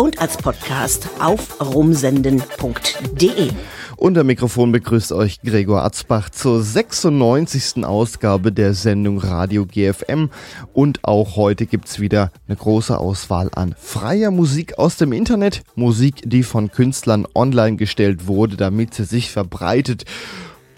und als Podcast auf rumsenden.de. Unter Mikrofon begrüßt euch Gregor Atzbach zur 96. Ausgabe der Sendung Radio GFM. Und auch heute gibt's wieder eine große Auswahl an freier Musik aus dem Internet. Musik, die von Künstlern online gestellt wurde, damit sie sich verbreitet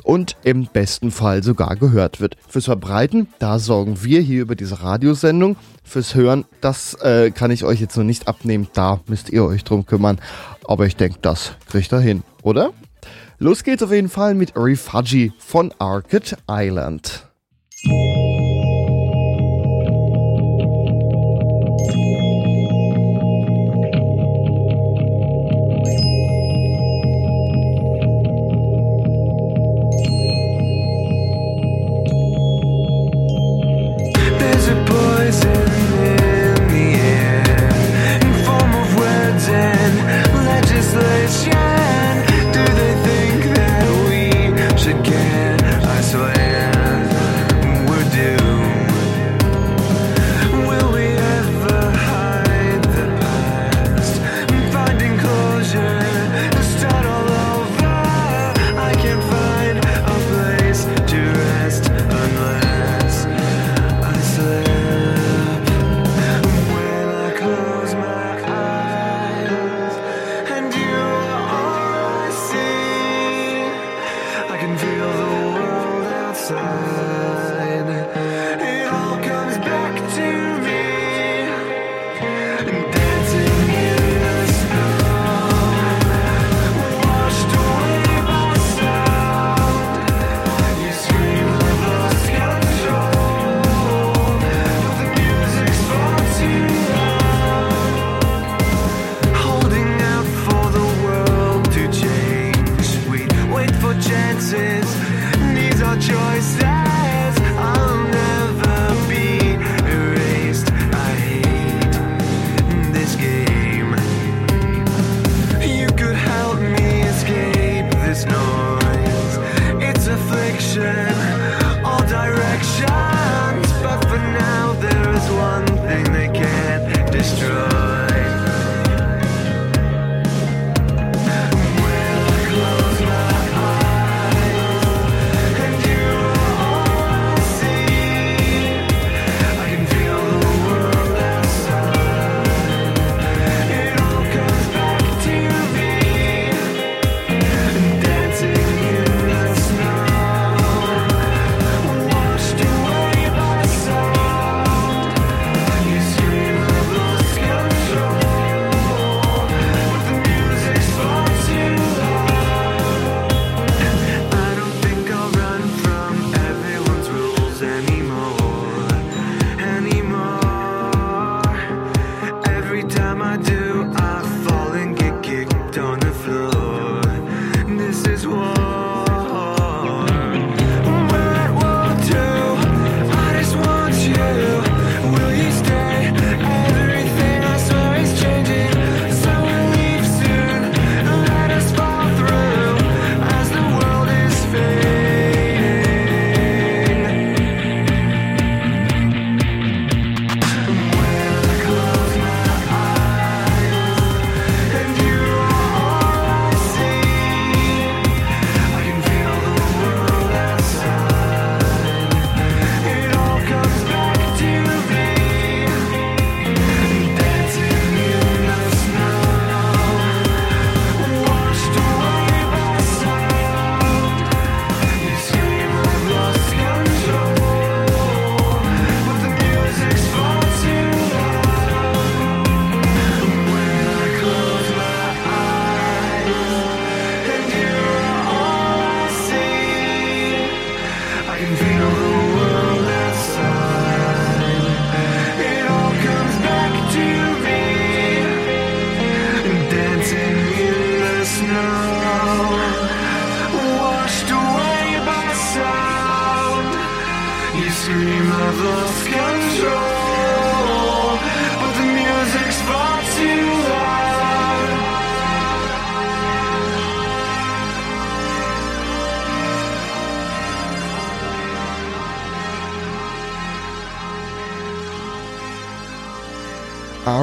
und im besten Fall sogar gehört wird. Fürs Verbreiten, da sorgen wir hier über diese Radiosendung. Fürs Hören, das äh, kann ich euch jetzt noch nicht abnehmen. Da müsst ihr euch drum kümmern. Aber ich denke, das kriegt er hin, oder? Los geht's auf jeden Fall mit Refugee von Arcade Island.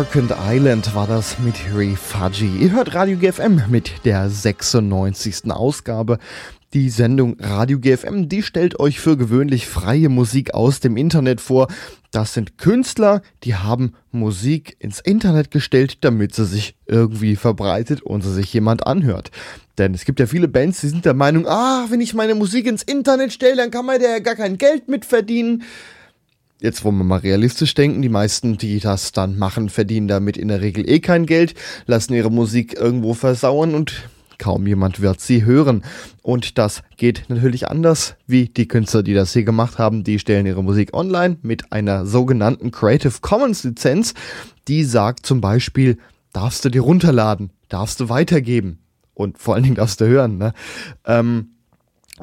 Arkand Island war das mit Refugi. Ihr hört Radio GFM mit der 96. Ausgabe. Die Sendung Radio GFM, die stellt euch für gewöhnlich freie Musik aus dem Internet vor. Das sind Künstler, die haben Musik ins Internet gestellt, damit sie sich irgendwie verbreitet und sie sich jemand anhört. Denn es gibt ja viele Bands, die sind der Meinung, ah, wenn ich meine Musik ins Internet stelle, dann kann man da ja gar kein Geld mit verdienen jetzt wollen wir mal realistisch denken, die meisten, die das dann machen, verdienen damit in der Regel eh kein Geld, lassen ihre Musik irgendwo versauern und kaum jemand wird sie hören. Und das geht natürlich anders, wie die Künstler, die das hier gemacht haben. Die stellen ihre Musik online mit einer sogenannten Creative Commons Lizenz. Die sagt zum Beispiel, darfst du dir runterladen, darfst du weitergeben und vor allen Dingen darfst du hören. Ne? Ähm,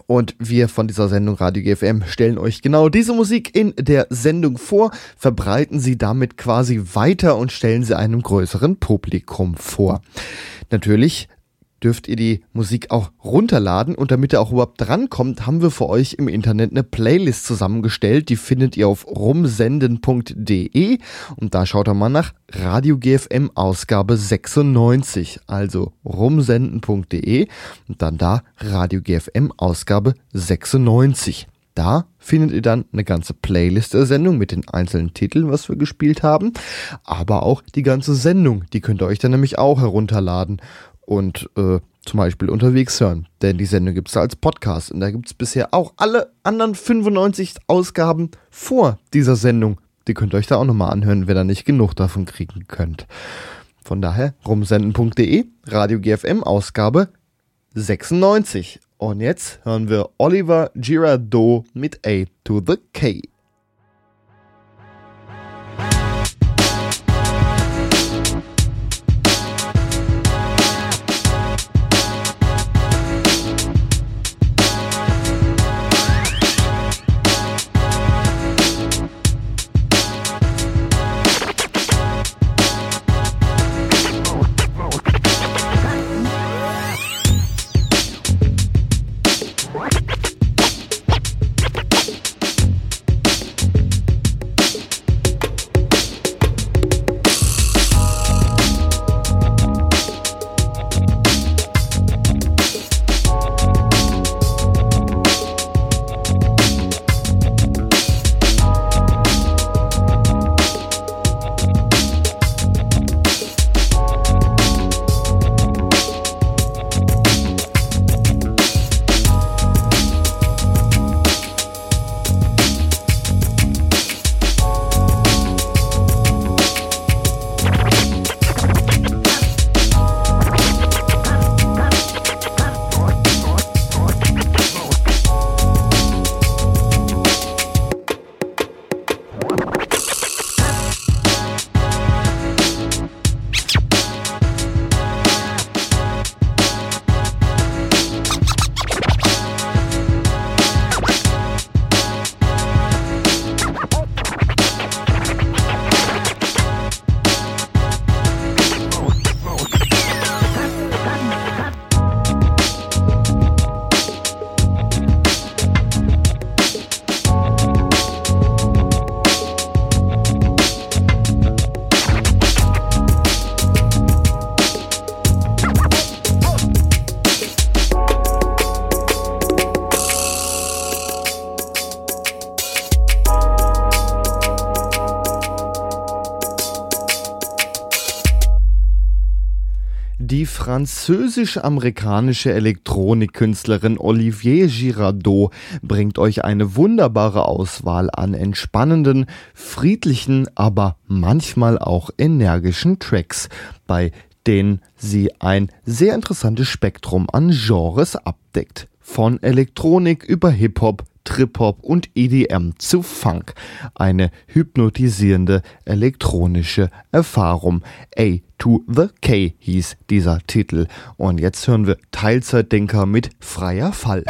und wir von dieser Sendung Radio GFM stellen euch genau diese Musik in der Sendung vor, verbreiten sie damit quasi weiter und stellen sie einem größeren Publikum vor. Natürlich dürft ihr die Musik auch runterladen und damit ihr auch überhaupt drankommt, haben wir für euch im Internet eine Playlist zusammengestellt. Die findet ihr auf rumsenden.de und da schaut ihr mal nach Radio GFM Ausgabe 96, also rumsenden.de und dann da Radio GFM Ausgabe 96. Da findet ihr dann eine ganze Playlist der Sendung mit den einzelnen Titeln, was wir gespielt haben, aber auch die ganze Sendung. Die könnt ihr euch dann nämlich auch herunterladen und äh, zum Beispiel unterwegs hören. Denn die Sendung gibt es als Podcast und da gibt es bisher auch alle anderen 95 Ausgaben vor dieser Sendung. Die könnt ihr euch da auch nochmal anhören, wenn ihr nicht genug davon kriegen könnt. Von daher rumsenden.de, Radio GFM Ausgabe 96. Und jetzt hören wir Oliver Girardot mit A to the K. französisch-amerikanische Elektronikkünstlerin Olivier Girardot bringt euch eine wunderbare Auswahl an entspannenden, friedlichen, aber manchmal auch energischen Tracks, bei denen sie ein sehr interessantes Spektrum an Genres abdeckt. Von Elektronik über Hip-Hop, Trip-Hop und EDM zu Funk. Eine hypnotisierende elektronische Erfahrung. A to the K hieß dieser Titel. Und jetzt hören wir Teilzeitdenker mit freier Fall.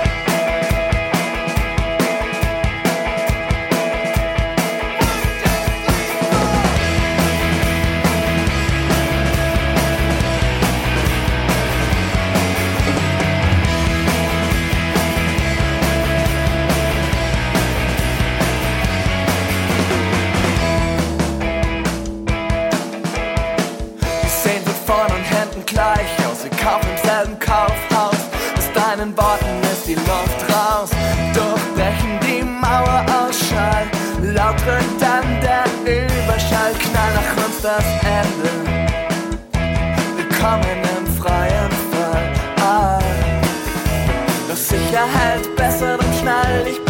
ist das Ende. Willkommen im freien Fall. Ah, das Sicherheit besser, dann schnall ich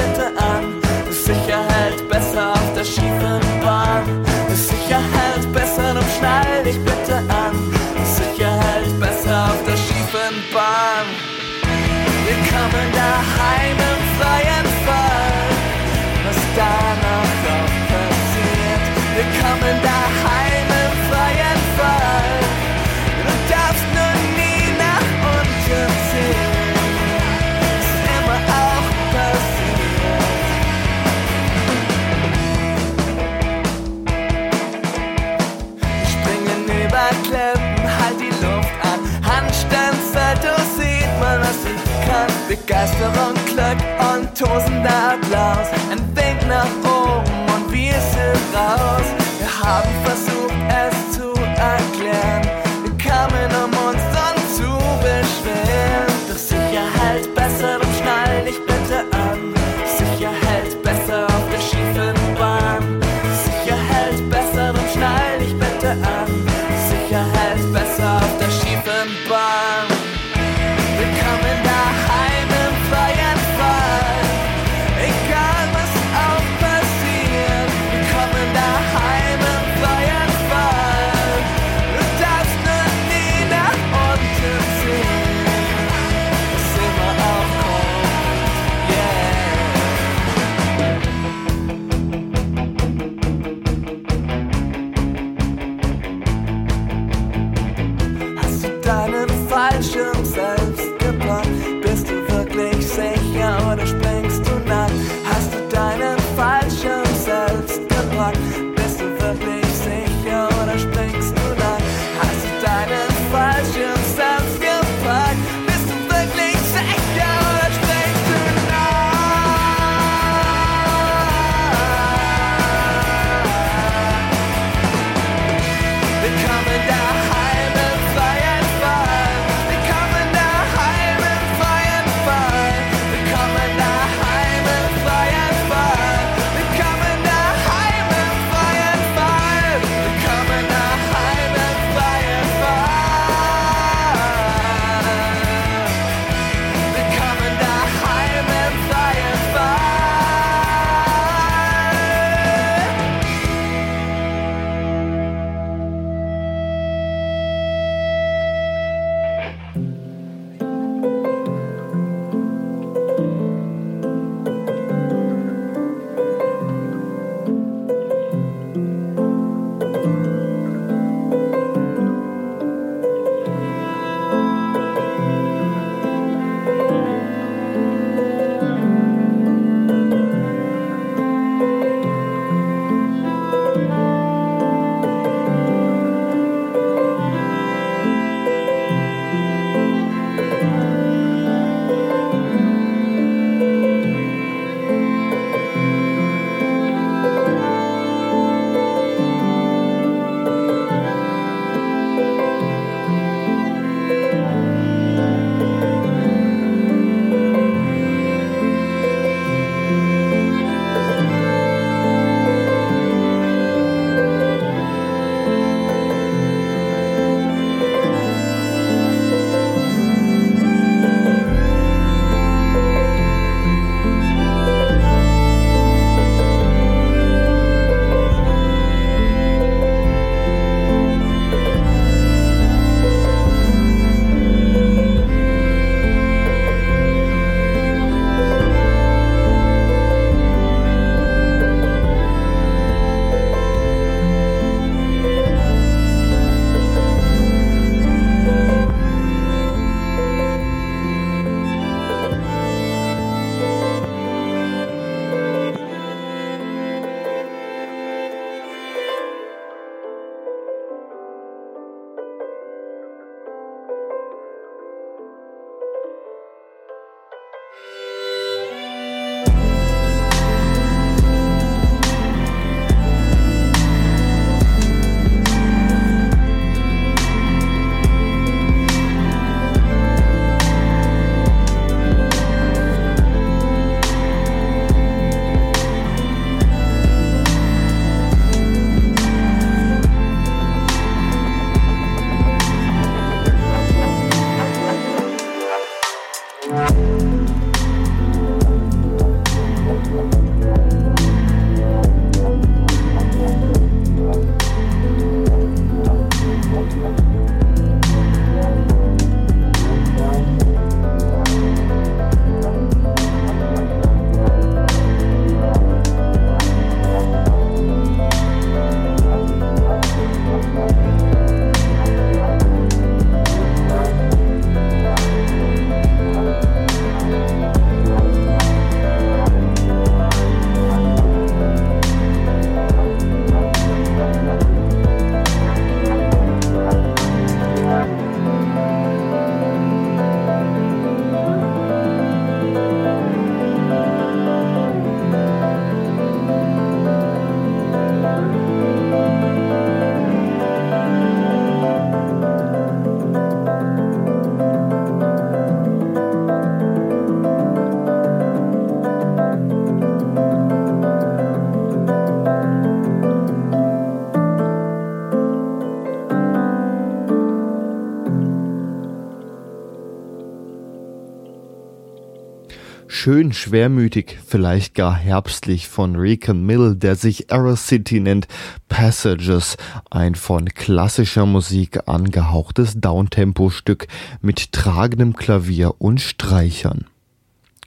schön schwermütig, vielleicht gar herbstlich von Recon Mill, der sich Error City nennt, Passages, ein von klassischer Musik angehauchtes Downtempo-Stück mit tragendem Klavier und Streichern.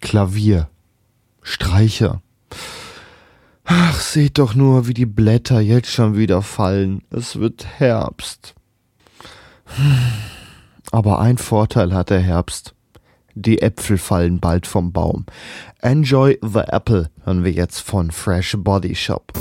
Klavier, Streicher. Ach, seht doch nur, wie die Blätter jetzt schon wieder fallen. Es wird Herbst. Aber ein Vorteil hat der Herbst. Die Äpfel fallen bald vom Baum. Enjoy the Apple hören wir jetzt von Fresh Body Shop.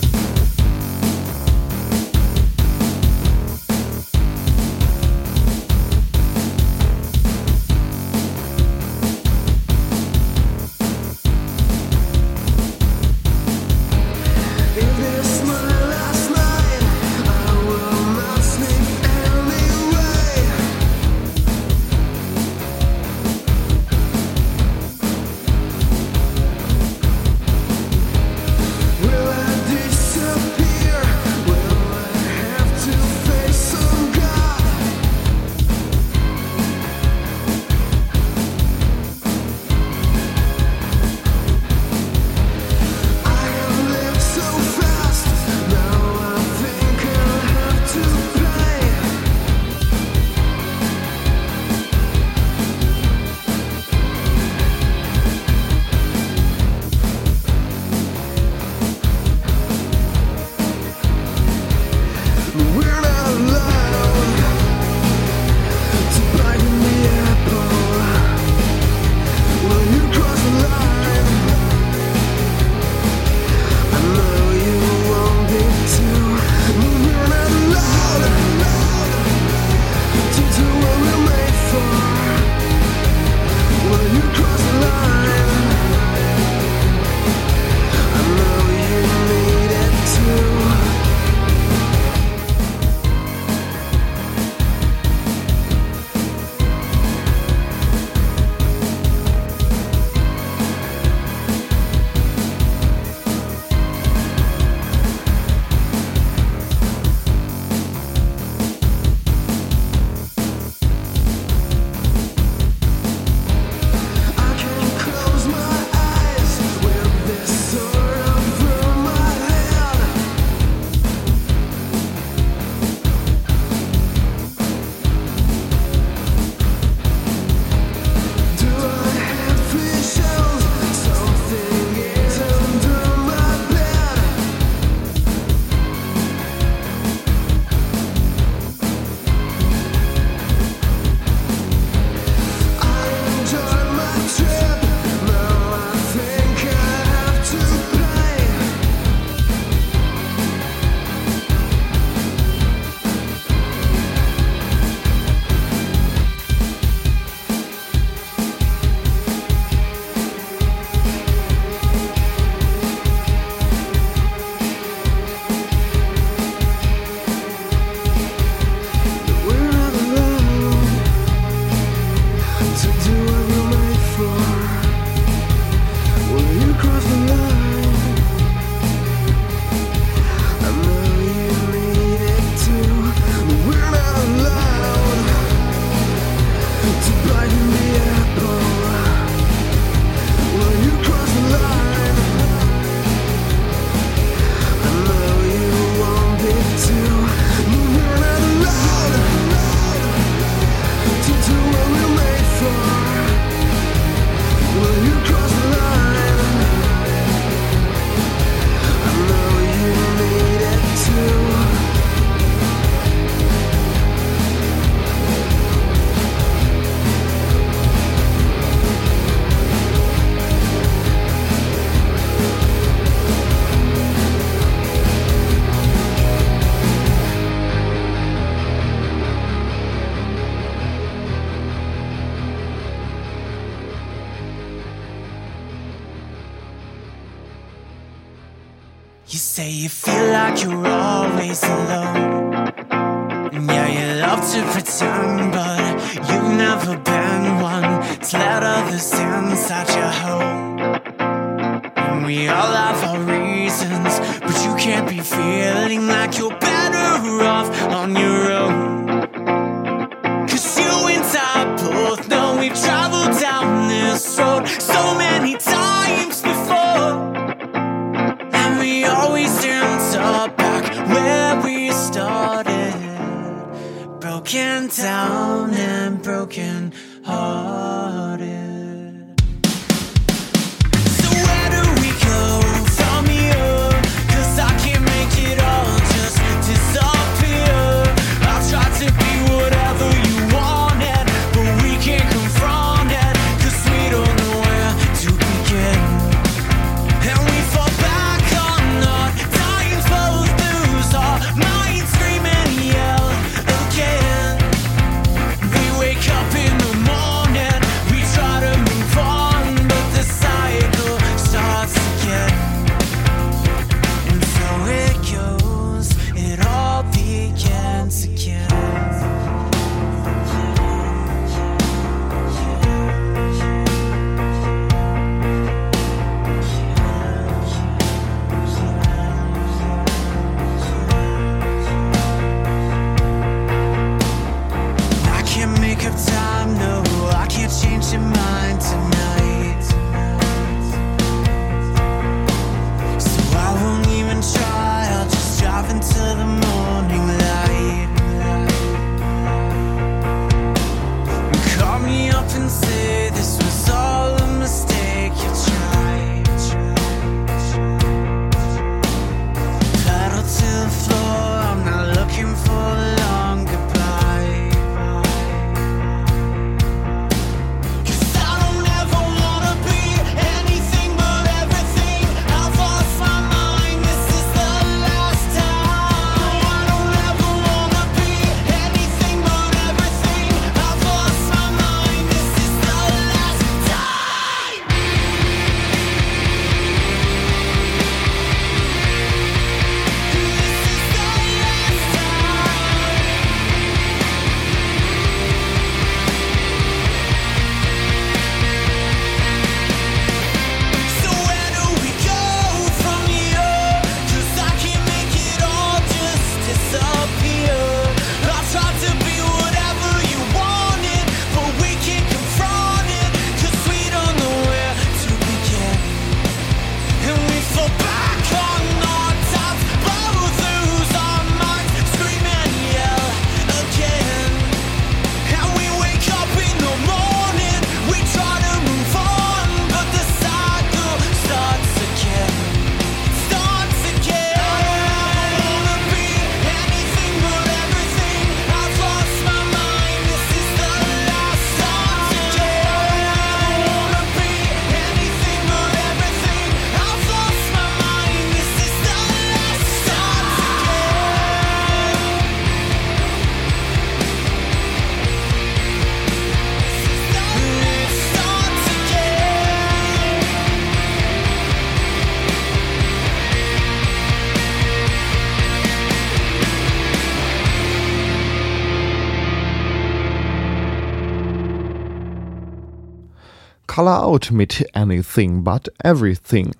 Color Out mit Anything But Everything.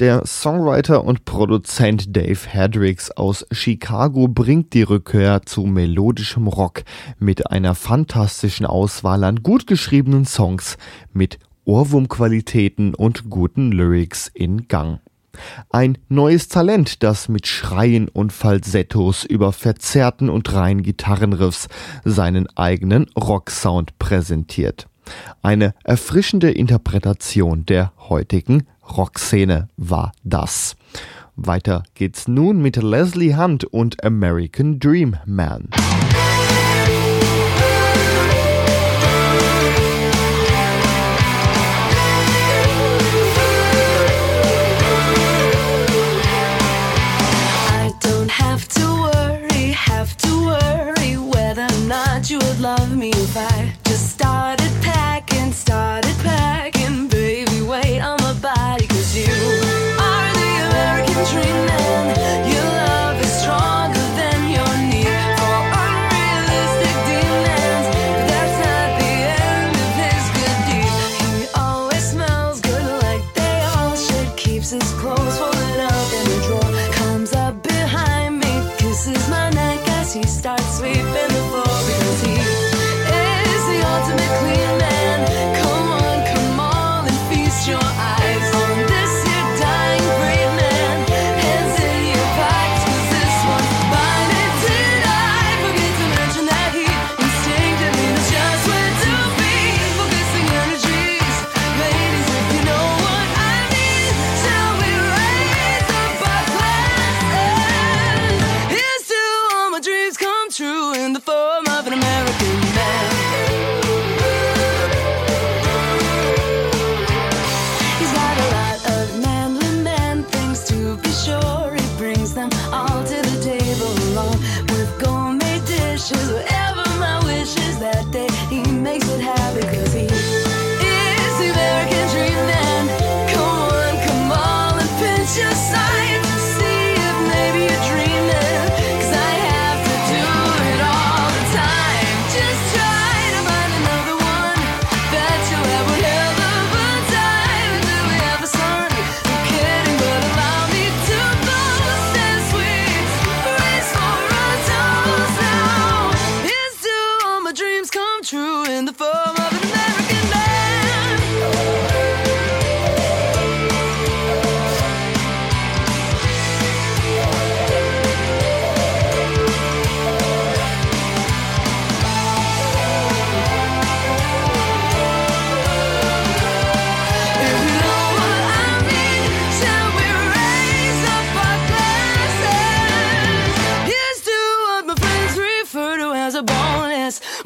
Der Songwriter und Produzent Dave Hedricks aus Chicago bringt die Rückkehr zu melodischem Rock mit einer fantastischen Auswahl an gut geschriebenen Songs, mit Ohrwurmqualitäten und guten Lyrics in Gang. Ein neues Talent, das mit Schreien und Falsettos über verzerrten und reinen Gitarrenriffs seinen eigenen Rocksound präsentiert. Eine erfrischende Interpretation der heutigen Rockszene war das. Weiter geht's nun mit Leslie Hunt und American Dream Man.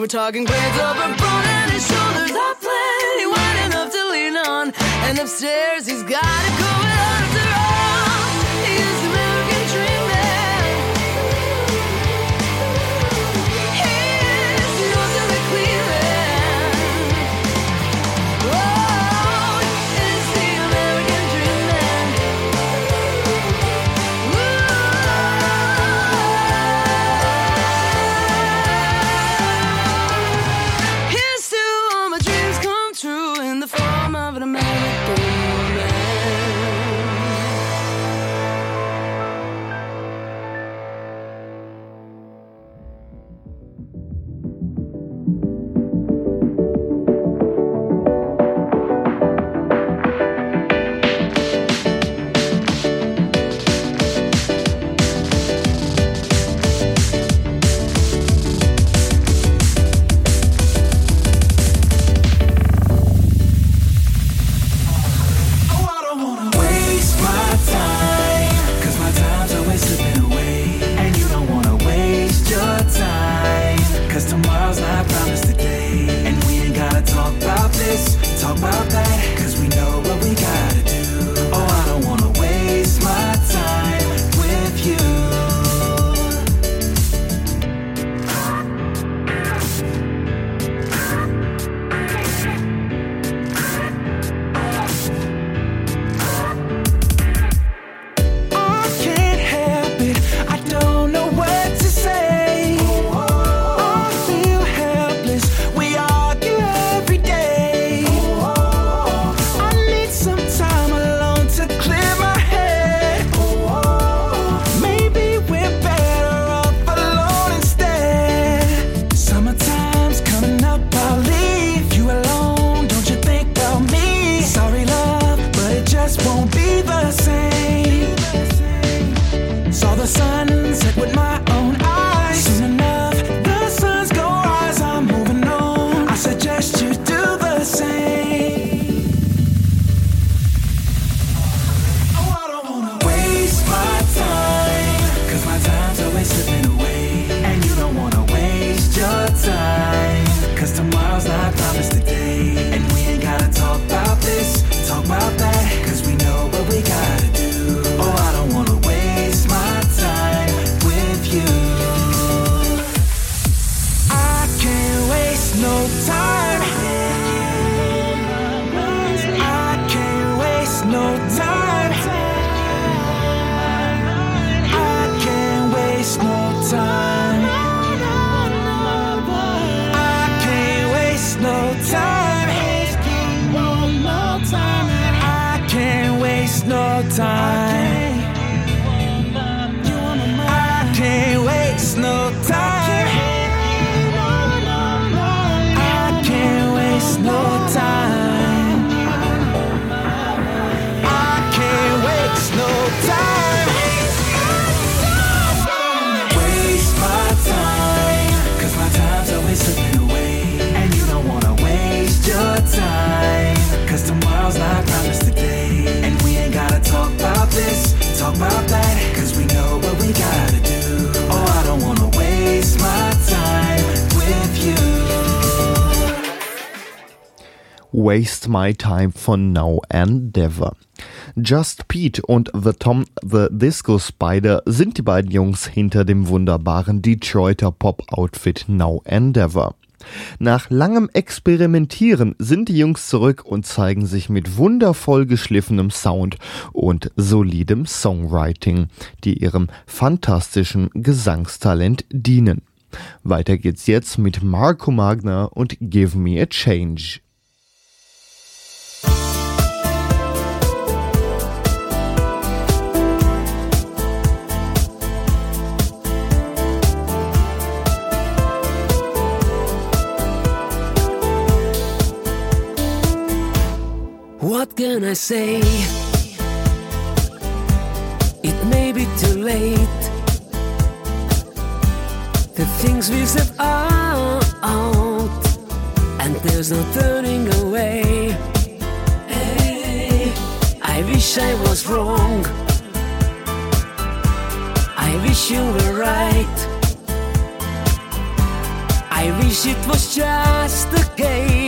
talking blades over broad and his shoulders. I plenty wide enough to lean on and upstairs. about that. Waste My Time von Now Endeavor. Just Pete und The Tom the Disco Spider sind die beiden Jungs hinter dem wunderbaren Detroiter Pop-Outfit Now Endeavor. Nach langem Experimentieren sind die Jungs zurück und zeigen sich mit wundervoll geschliffenem Sound und solidem Songwriting, die ihrem fantastischen Gesangstalent dienen. Weiter geht's jetzt mit Marco Magna und Give Me a Change. What can I say? It may be too late. The things we said are out, and there's no turning away. I wish I was wrong. I wish you were right. I wish it was just the case.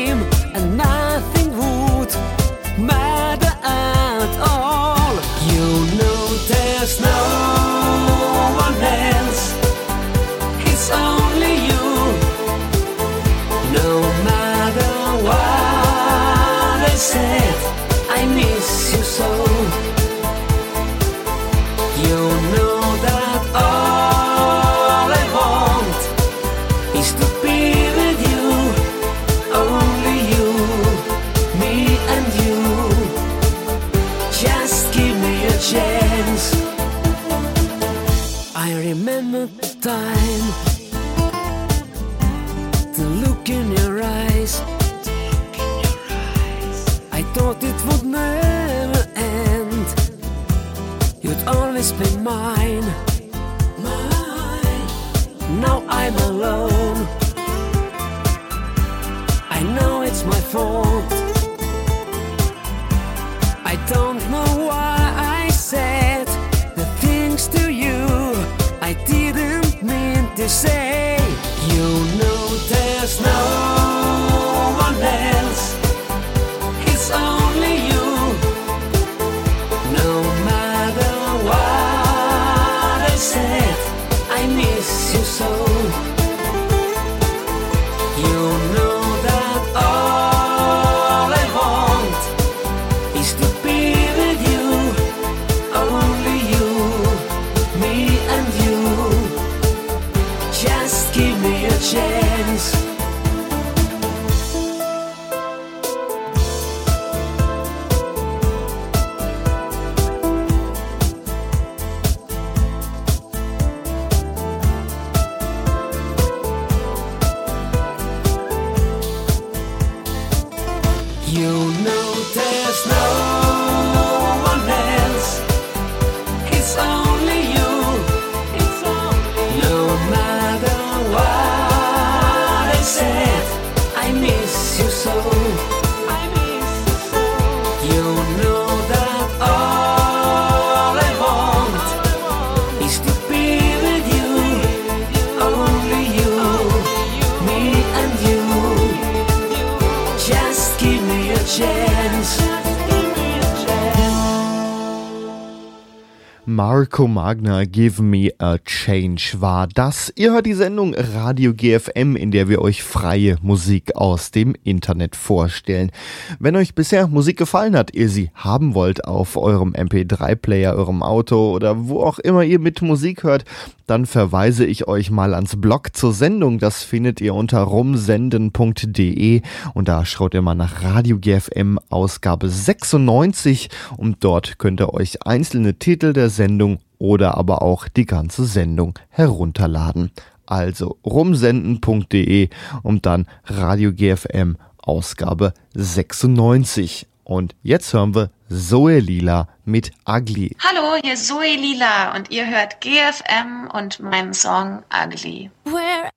Marco Magner, Give Me a Change war das. Ihr hört die Sendung Radio GFM, in der wir euch freie Musik aus dem Internet vorstellen. Wenn euch bisher Musik gefallen hat, ihr sie haben wollt auf eurem MP3-Player, eurem Auto oder wo auch immer ihr mit Musik hört, dann verweise ich euch mal ans Blog zur Sendung. Das findet ihr unter rumsenden.de und da schaut ihr mal nach Radio GFM Ausgabe 96 und dort könnt ihr euch einzelne Titel der Sendung oder aber auch die ganze Sendung herunterladen. Also rumsenden.de und dann Radio GFM Ausgabe 96. Und jetzt hören wir Zoe Lila mit Ugly. Hallo, hier ist Zoe Lila und ihr hört GFM und meinen Song Ugly. Where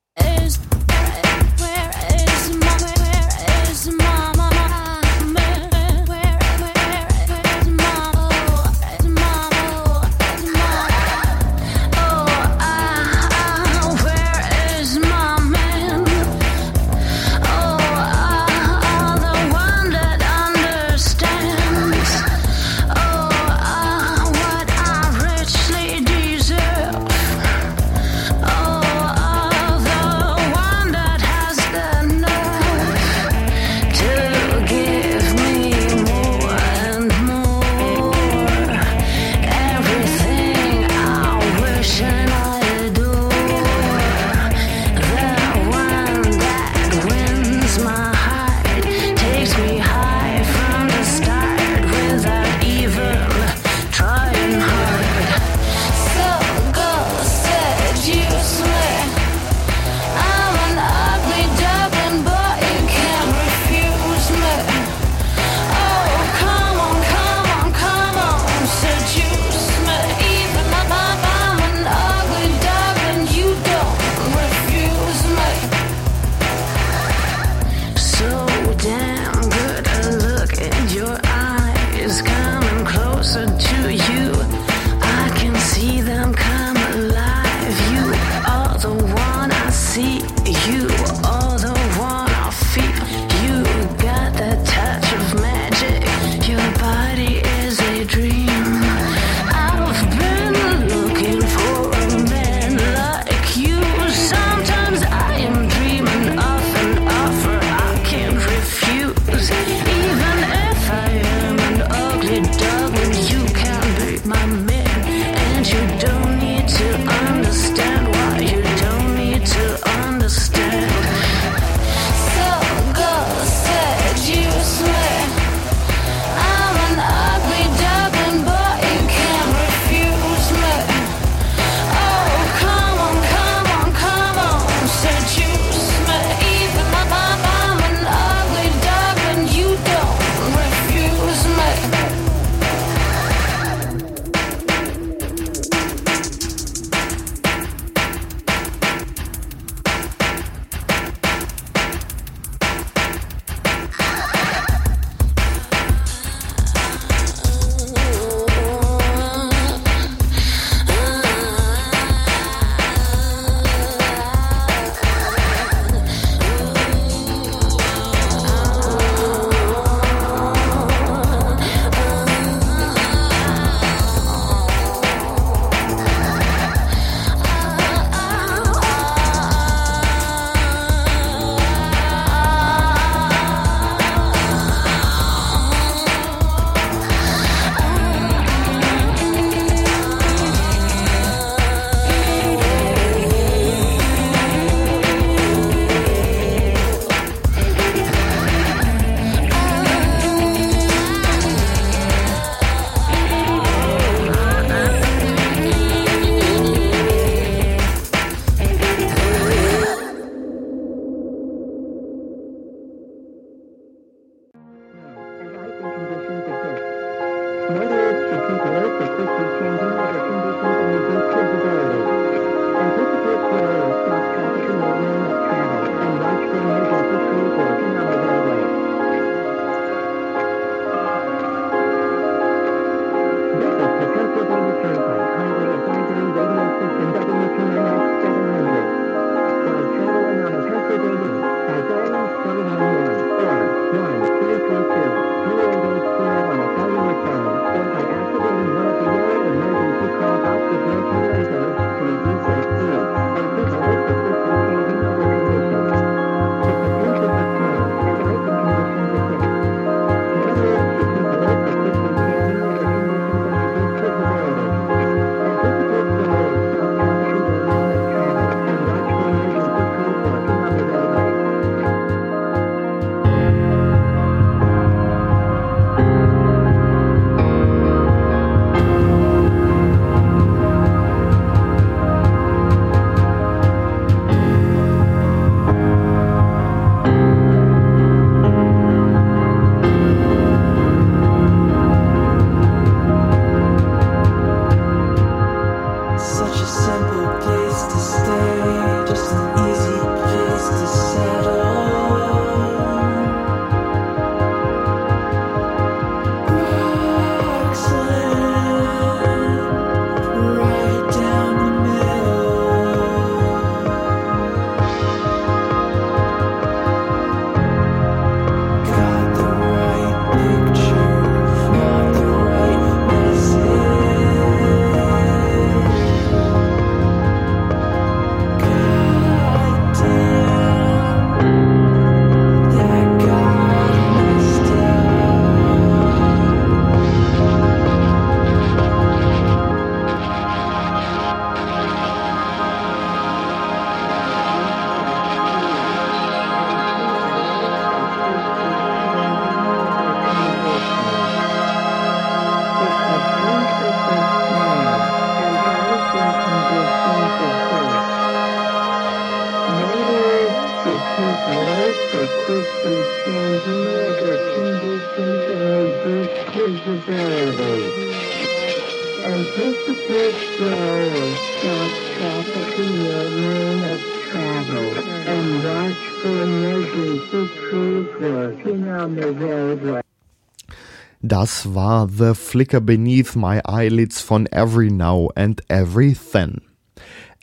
Das war The Flicker Beneath My Eyelids von Every Now and Every Then.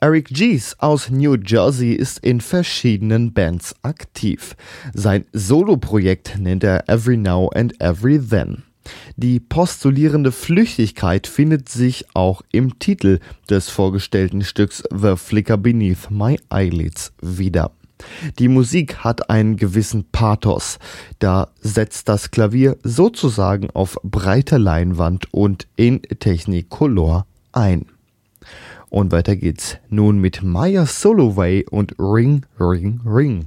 Eric Gies aus New Jersey ist in verschiedenen Bands aktiv. Sein Soloprojekt nennt er Every Now and Every Then. Die postulierende Flüchtigkeit findet sich auch im Titel des vorgestellten Stücks The Flicker Beneath My Eyelids wieder. Die Musik hat einen gewissen Pathos. Da setzt das Klavier sozusagen auf breiter Leinwand und in Technicolor ein. Und weiter geht's nun mit Maya Soloway und Ring, Ring, Ring.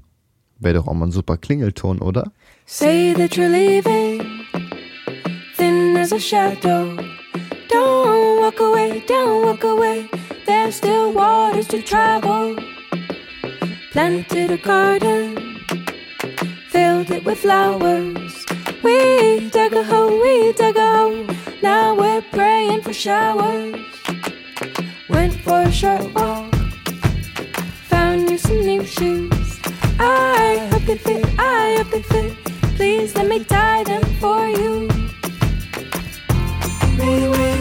Wäre doch auch mal ein super Klingelton, oder? Say that you're leaving, thin as a shadow. Don't walk away, don't walk away. There's still waters to travel. planted a garden, filled it with flowers. We dug a hole, we dug a hole. Now we're praying for showers. Went for a short walk, found you some new shoes. I hope they fit, I hope they fit. Please let me tie them for you. We, we,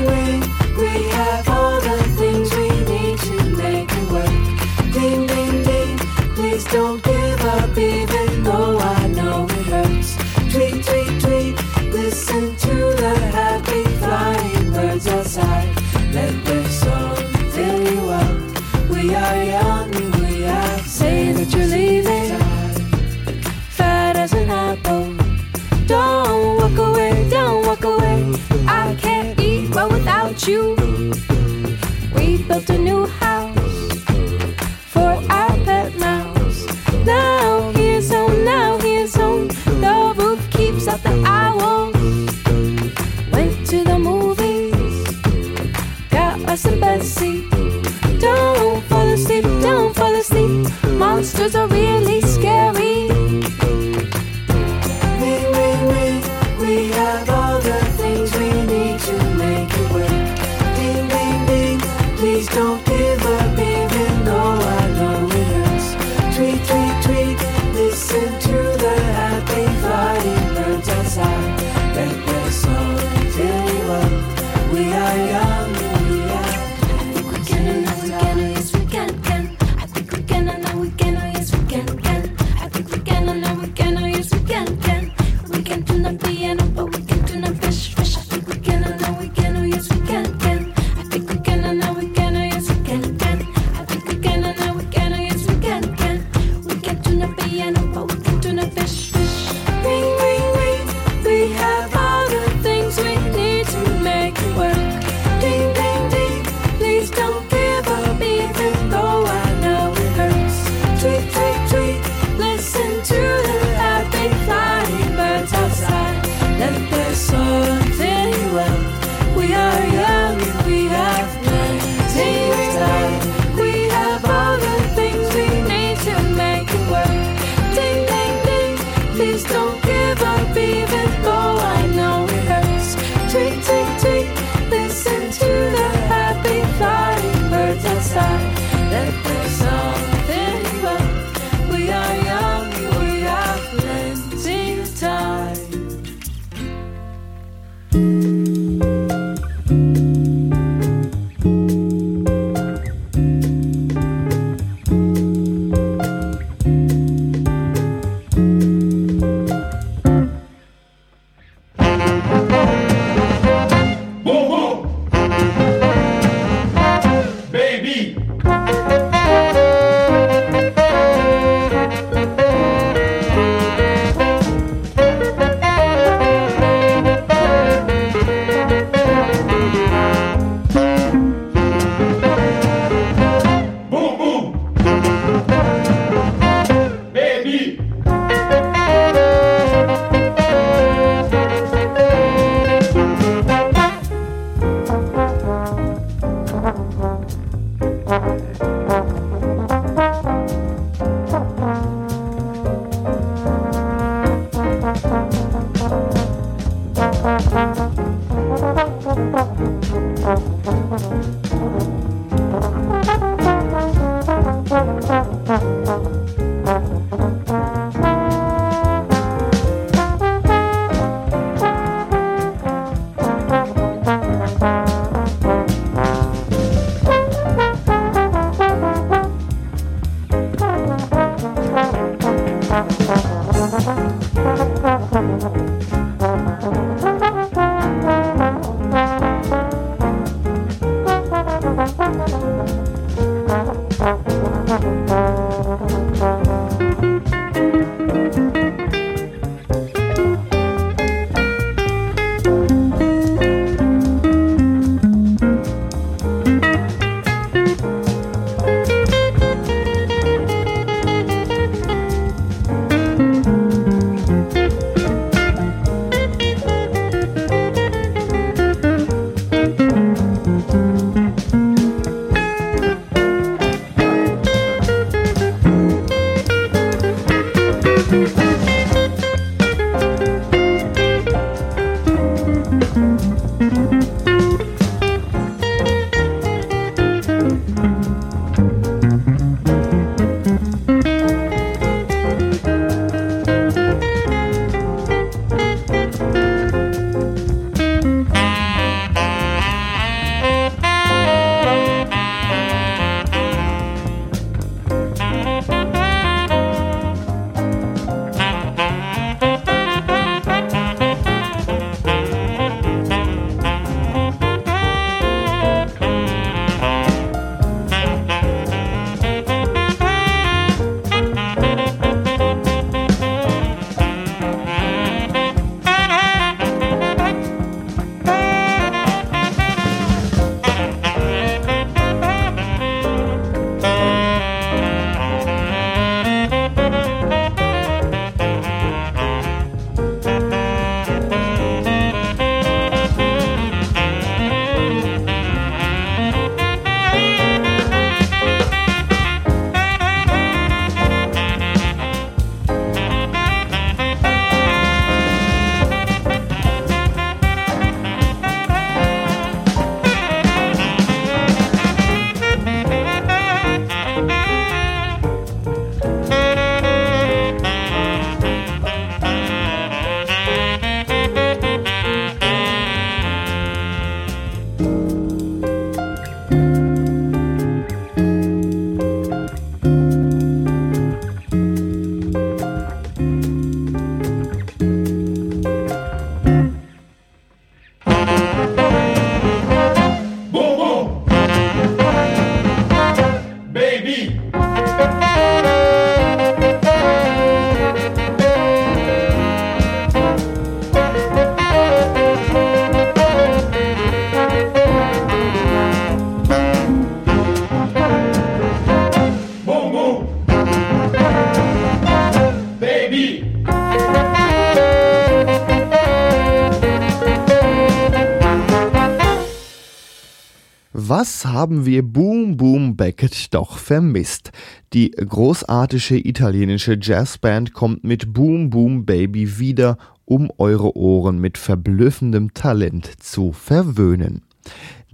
haben wir Boom Boom Beckett doch vermisst? Die großartige italienische Jazzband kommt mit Boom Boom Baby wieder, um eure Ohren mit verblüffendem Talent zu verwöhnen.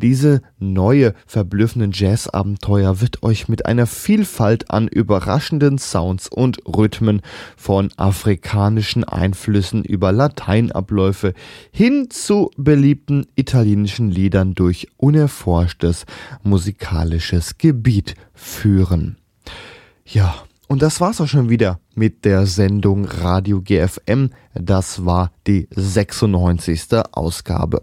Diese neue, verblüffenden Jazz-Abenteuer wird euch mit einer Vielfalt an überraschenden Sounds und Rhythmen von afrikanischen Einflüssen über Lateinabläufe hin zu beliebten italienischen Liedern durch unerforschtes musikalisches Gebiet führen. Ja, und das war's auch schon wieder mit der Sendung Radio GFM. Das war die 96. Ausgabe.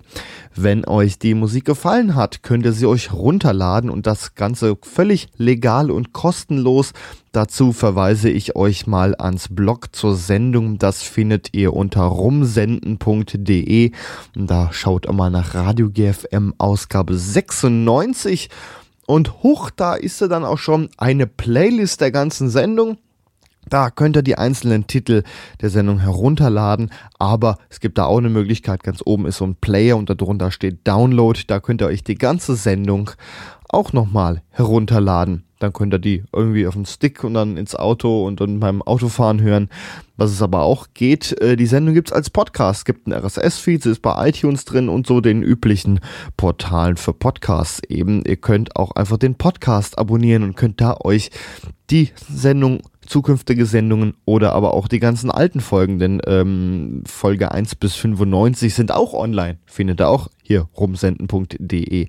Wenn euch die Musik gefallen hat, könnt ihr sie euch runterladen und das Ganze völlig legal und kostenlos. Dazu verweise ich euch mal ans Blog zur Sendung. Das findet ihr unter rumsenden.de. Da schaut mal nach Radio GFM Ausgabe 96. Und hoch, da ist sie dann auch schon eine Playlist der ganzen Sendung. Da könnt ihr die einzelnen Titel der Sendung herunterladen, aber es gibt da auch eine Möglichkeit. Ganz oben ist so ein Player und darunter steht Download. Da könnt ihr euch die ganze Sendung auch nochmal herunterladen. Dann könnt ihr die irgendwie auf den Stick und dann ins Auto und dann beim Autofahren hören. Was es aber auch geht, äh, die Sendung gibt's als Podcast. Es gibt einen RSS-Feed, sie ist bei iTunes drin und so den üblichen Portalen für Podcasts eben. Ihr könnt auch einfach den Podcast abonnieren und könnt da euch die Sendung zukünftige Sendungen oder aber auch die ganzen alten Folgen, denn ähm, Folge 1 bis 95 sind auch online. Findet ihr auch hier rumsenden.de.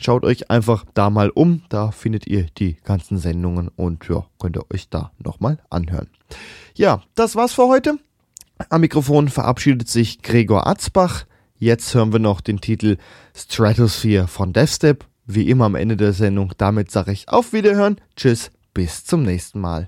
Schaut euch einfach da mal um, da findet ihr die ganzen Sendungen und ja, könnt ihr euch da nochmal anhören. Ja, das war's für heute. Am Mikrofon verabschiedet sich Gregor Atzbach. Jetzt hören wir noch den Titel Stratosphere von Deathstep. Wie immer am Ende der Sendung. Damit sage ich auf Wiederhören. Tschüss, bis zum nächsten Mal.